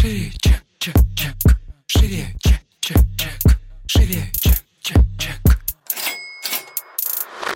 Шире, чек, чек, чек. Шире, чек, чек, чек. Шире, чек, чек, чек.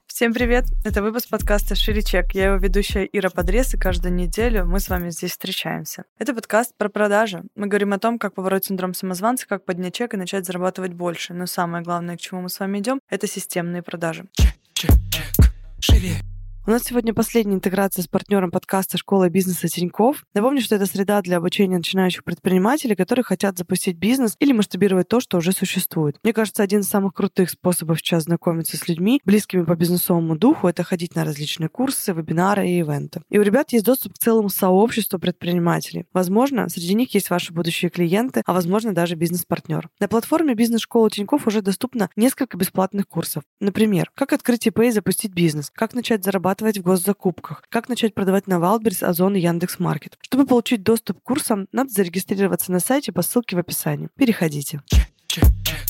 Всем привет! Это выпуск подкаста «Шире чек». Я его ведущая Ира Подрез, и каждую неделю мы с вами здесь встречаемся. Это подкаст про продажи. Мы говорим о том, как побороть синдром самозванца, как поднять чек и начать зарабатывать больше. Но самое главное, к чему мы с вами идем, это системные продажи. Чек, чек, чек. Шире, У нас сегодня последняя интеграция с партнером подкаста «Школа бизнеса Тиньков». Напомню, что это среда для обучения начинающих предпринимателей, которые хотят запустить бизнес или масштабировать то, что уже существует. Мне кажется, один из самых крутых способов сейчас знакомиться с людьми, близкими по бизнесовому духу, это ходить на различные курсы, вебинары и ивенты. И у ребят есть доступ к целому сообществу предпринимателей. Возможно, среди них есть ваши будущие клиенты, а возможно даже бизнес-партнер. На платформе бизнес-школы Тиньков уже доступно несколько бесплатных курсов. Например, как открыть ИП и запустить бизнес, как начать зарабатывать в госзакупках, как начать продавать на Wildberries, Озон и Яндекс.Маркет. Чтобы получить доступ к курсам, надо зарегистрироваться на сайте по ссылке в описании. Переходите. чек, чек, чек.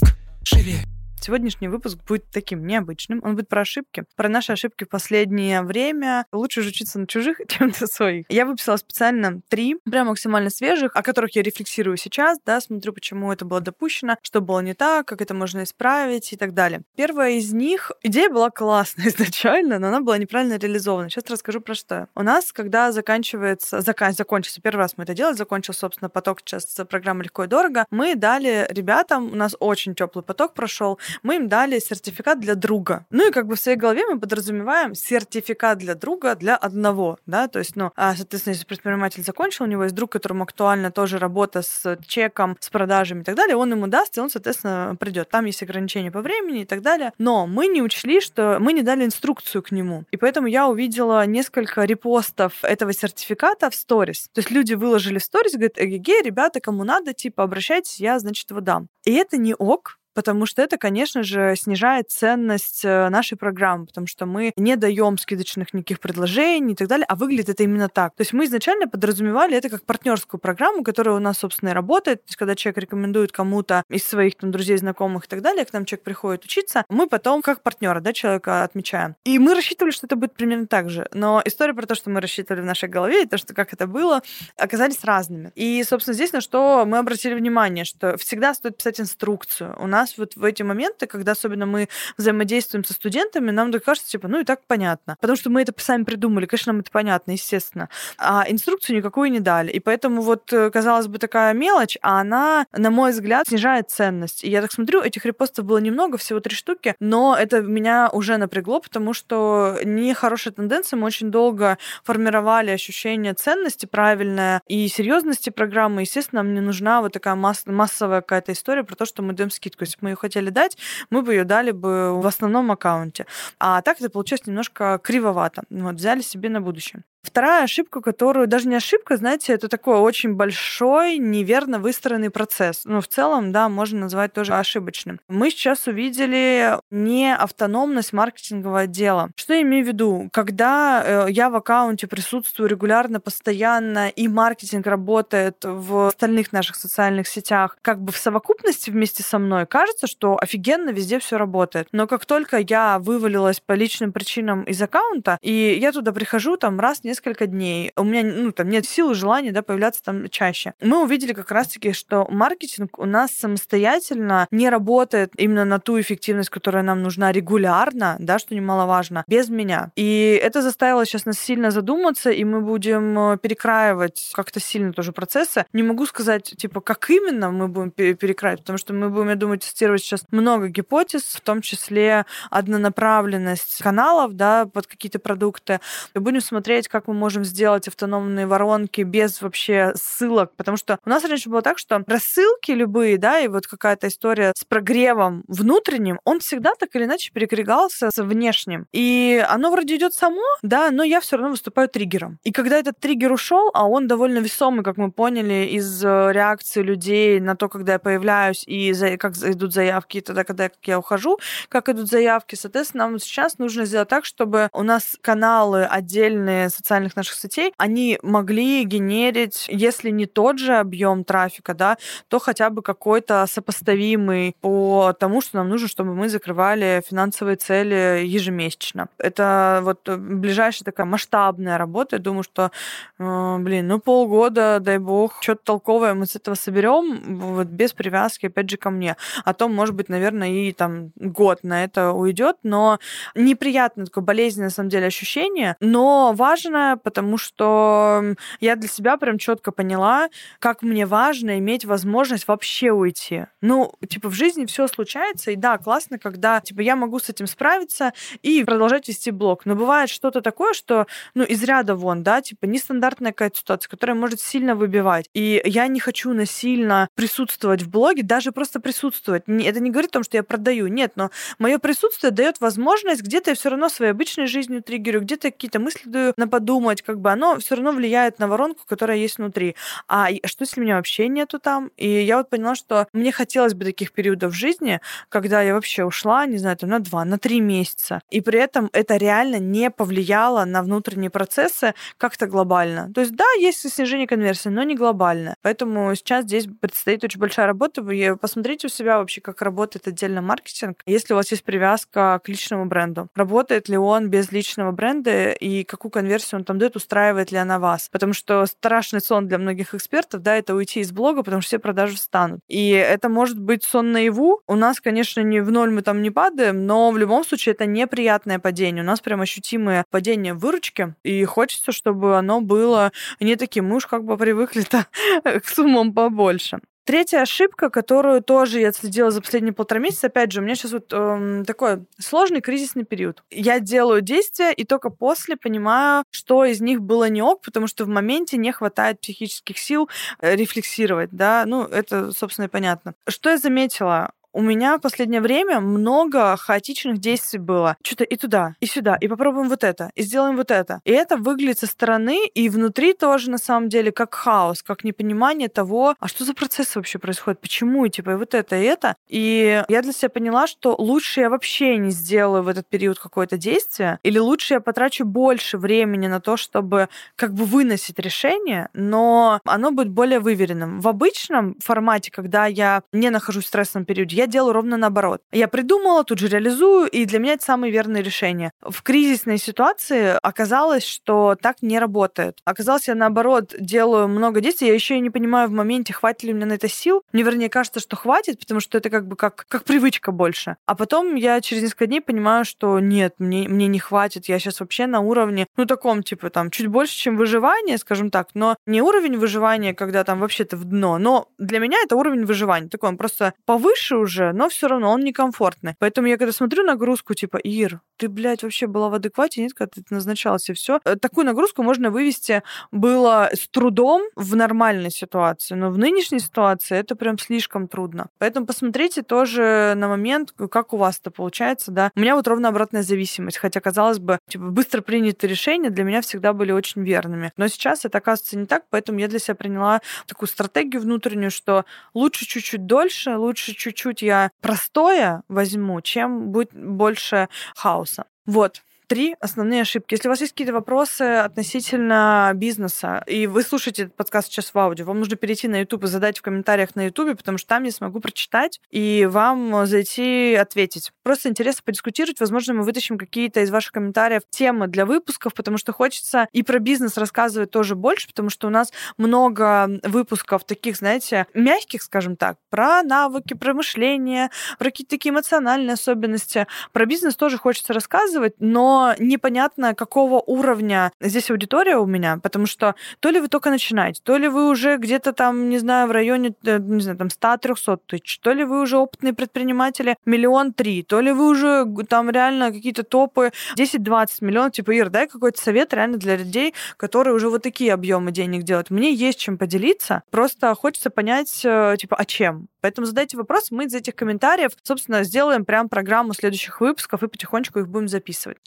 Шире, Сегодняшний выпуск будет таким необычным. Он будет про ошибки, про наши ошибки в последнее время. Лучше же учиться на чужих, чем на своих. Я выписала специально три, прям максимально свежих, о которых я рефлексирую сейчас, да, смотрю, почему это было допущено, что было не так, как это можно исправить и так далее. Первая из них, идея была классная изначально, но она была неправильно реализована. Сейчас расскажу про что. У нас, когда заканчивается, закан, закончился, первый раз мы это делали, закончился, собственно, поток сейчас программы «Легко и дорого», мы дали ребятам, у нас очень теплый поток прошел, мы им дали сертификат для друга. Ну и как бы в своей голове мы подразумеваем сертификат для друга для одного, да, то есть, ну, а, соответственно, если предприниматель закончил, у него есть друг, которому актуальна тоже работа с чеком, с продажами и так далее, он ему даст, и он, соответственно, придет. Там есть ограничения по времени и так далее. Но мы не учли, что мы не дали инструкцию к нему. И поэтому я увидела несколько репостов этого сертификата в сторис. То есть люди выложили в сторис, говорят, эгеге, ребята, кому надо, типа, обращайтесь, я, значит, его дам. И это не ок, потому что это, конечно же, снижает ценность э, нашей программы, потому что мы не даем скидочных никаких предложений и так далее, а выглядит это именно так. То есть мы изначально подразумевали это как партнерскую программу, которая у нас, собственно, и работает. То есть когда человек рекомендует кому-то из своих там, друзей, знакомых и так далее, к нам человек приходит учиться, мы потом как партнера да, человека отмечаем. И мы рассчитывали, что это будет примерно так же. Но история про то, что мы рассчитывали в нашей голове, и то, что как это было, оказались разными. И, собственно, здесь на что мы обратили внимание, что всегда стоит писать инструкцию. У нас нас вот в эти моменты, когда особенно мы взаимодействуем со студентами, нам так кажется, типа, ну и так понятно. Потому что мы это сами придумали, конечно, нам это понятно, естественно. А инструкцию никакую не дали. И поэтому вот, э, казалось бы, такая мелочь, а она, на мой взгляд, снижает ценность. И я так смотрю, этих репостов было немного, всего три штуки, но это меня уже напрягло, потому что нехорошая тенденция. Мы очень долго формировали ощущение ценности правильное и серьезности программы. Естественно, мне нужна вот такая масс- массовая какая-то история про то, что мы даем скидку если бы мы ее хотели дать, мы бы ее дали бы в основном аккаунте. А так это получилось немножко кривовато. Вот, взяли себе на будущее. Вторая ошибка, которую даже не ошибка, знаете, это такой очень большой, неверно выстроенный процесс. Ну, в целом, да, можно назвать тоже ошибочным. Мы сейчас увидели не автономность маркетингового отдела. Что я имею в виду? Когда э, я в аккаунте присутствую регулярно, постоянно, и маркетинг работает в остальных наших социальных сетях, как бы в совокупности вместе со мной, кажется, что офигенно везде все работает. Но как только я вывалилась по личным причинам из аккаунта, и я туда прихожу там раз в несколько дней, у меня ну, там нет сил и желания да, появляться там чаще. Мы увидели как раз-таки, что маркетинг у нас самостоятельно не работает именно на ту эффективность, которая нам нужна регулярно, да, что немаловажно, без меня. И это заставило сейчас нас сильно задуматься, и мы будем э, перекраивать как-то сильно тоже процессы. Не могу сказать, типа, как именно мы будем перекраивать, потому что мы будем, я думаю, тестировать сейчас много гипотез, в том числе однонаправленность каналов, да, под какие-то продукты. И будем смотреть, как мы можем сделать автономные воронки без вообще ссылок, потому что у нас раньше было так, что рассылки любые, да, и вот какая-то история с прогревом внутренним, он всегда так или иначе перекрегался с внешним. И оно вроде идет само, да, но я все равно выступаю триггером. И когда этот триггер ушел, а он довольно весомый, как мы поняли, из э, реакции людей на то, когда я появляюсь и за, как идут заявки, и тогда, когда я ухожу, как идут заявки, соответственно, нам сейчас нужно сделать так, чтобы у нас каналы отдельные социальные социальных наших сетей, они могли генерить, если не тот же объем трафика, да, то хотя бы какой-то сопоставимый по тому, что нам нужно, чтобы мы закрывали финансовые цели ежемесячно. Это вот ближайшая такая масштабная работа. Я думаю, что, э, блин, ну полгода, дай бог, что-то толковое мы с этого соберем, вот без привязки, опять же, ко мне. А то, может быть, наверное, и там год на это уйдет, но неприятное такое болезненное, на самом деле, ощущение, но важно, потому что я для себя прям четко поняла, как мне важно иметь возможность вообще уйти. Ну, типа, в жизни все случается, и да, классно, когда, типа, я могу с этим справиться и продолжать вести блог. Но бывает что-то такое, что, ну, из ряда вон, да, типа, нестандартная какая-то ситуация, которая может сильно выбивать. И я не хочу насильно присутствовать в блоге, даже просто присутствовать. Это не говорит о том, что я продаю, нет, но мое присутствие дает возможность где-то я все равно своей обычной жизнью триггерю, где-то какие-то мысли даю на подумать, как бы оно все равно влияет на воронку, которая есть внутри. А что если меня вообще нету там? И я вот поняла, что мне хотелось бы таких периодов в жизни, когда я вообще ушла, не знаю, там на два, на три месяца. И при этом это реально не повлияло на внутренние процессы как-то глобально. То есть да, есть снижение конверсии, но не глобально. Поэтому сейчас здесь предстоит очень большая работа. Вы посмотрите у себя вообще, как работает отдельно маркетинг. Если у вас есть привязка к личному бренду, работает ли он без личного бренда и какую конверсию он там дает, устраивает ли она вас. Потому что страшный сон для многих экспертов, да, это уйти из блога, потому что все продажи встанут. И это может быть сон наяву. У нас, конечно, не в ноль мы там не падаем, но в любом случае это неприятное падение. У нас прям ощутимое падение выручки, и хочется, чтобы оно было не таким. Мы уж как бы привыкли-то к суммам побольше. Третья ошибка, которую тоже я отследила за последние полтора месяца, опять же, у меня сейчас вот эм, такой сложный кризисный период. Я делаю действия и только после понимаю, что из них было не ок, потому что в моменте не хватает психических сил э, рефлексировать, да, ну, это, собственно, и понятно. Что я заметила? У меня в последнее время много хаотичных действий было. Что-то и туда, и сюда, и попробуем вот это, и сделаем вот это. И это выглядит со стороны, и внутри тоже, на самом деле, как хаос, как непонимание того, а что за процесс вообще происходит, почему, и типа, и вот это, и это. И я для себя поняла, что лучше я вообще не сделаю в этот период какое-то действие, или лучше я потрачу больше времени на то, чтобы как бы выносить решение, но оно будет более выверенным. В обычном формате, когда я не нахожусь в стрессовом периоде, я делаю ровно наоборот. Я придумала, тут же реализую, и для меня это самые верные решения. В кризисной ситуации оказалось, что так не работает. Оказалось, я наоборот делаю много действий, я еще и не понимаю в моменте, хватит ли у меня на это сил. Мне, вернее, кажется, что хватит, потому что это как бы как, как привычка больше. А потом я через несколько дней понимаю, что нет, мне, мне не хватит, я сейчас вообще на уровне, ну, таком, типа, там, чуть больше, чем выживание, скажем так, но не уровень выживания, когда там вообще-то в дно, но для меня это уровень выживания. Такой он просто повыше уже, уже, но все равно он некомфортный. Поэтому я когда смотрю нагрузку, типа, Ир, ты, блядь, вообще была в адеквате, нет, когда ты назначалась, и все. Э, такую нагрузку можно вывести было с трудом в нормальной ситуации, но в нынешней ситуации это прям слишком трудно. Поэтому посмотрите тоже на момент, как у вас это получается, да. У меня вот ровно обратная зависимость, хотя, казалось бы, типа, быстро принятые решения для меня всегда были очень верными. Но сейчас это оказывается не так, поэтому я для себя приняла такую стратегию внутреннюю, что лучше чуть-чуть дольше, лучше чуть-чуть я простое возьму, чем будет больше хаоса. Вот три основные ошибки. Если у вас есть какие-то вопросы относительно бизнеса, и вы слушаете этот подкаст сейчас в аудио, вам нужно перейти на YouTube и задать в комментариях на YouTube, потому что там я смогу прочитать и вам зайти ответить. Просто интересно подискутировать. Возможно, мы вытащим какие-то из ваших комментариев темы для выпусков, потому что хочется и про бизнес рассказывать тоже больше, потому что у нас много выпусков таких, знаете, мягких, скажем так, про навыки, про мышление, про какие-то такие эмоциональные особенности. Про бизнес тоже хочется рассказывать, но непонятно, какого уровня здесь аудитория у меня, потому что то ли вы только начинаете, то ли вы уже где-то там, не знаю, в районе, э, не знаю, там 100-300 тысяч, то ли вы уже опытные предприниматели миллион три, то ли вы уже там реально какие-то топы 10-20 миллионов, типа, Ир, дай какой-то совет реально для людей, которые уже вот такие объемы денег делают. Мне есть чем поделиться, просто хочется понять, э, типа, а чем? Поэтому задайте вопрос, мы из этих комментариев, собственно, сделаем прям программу следующих выпусков и потихонечку их будем записывать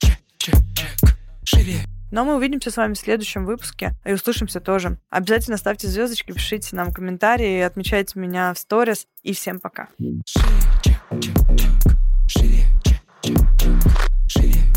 чик-чик, живее. Но мы увидимся с вами в следующем выпуске и услышимся тоже. Обязательно ставьте звездочки, пишите нам комментарии, отмечайте меня в сторис. И всем пока. Живее, чик-чик-чик.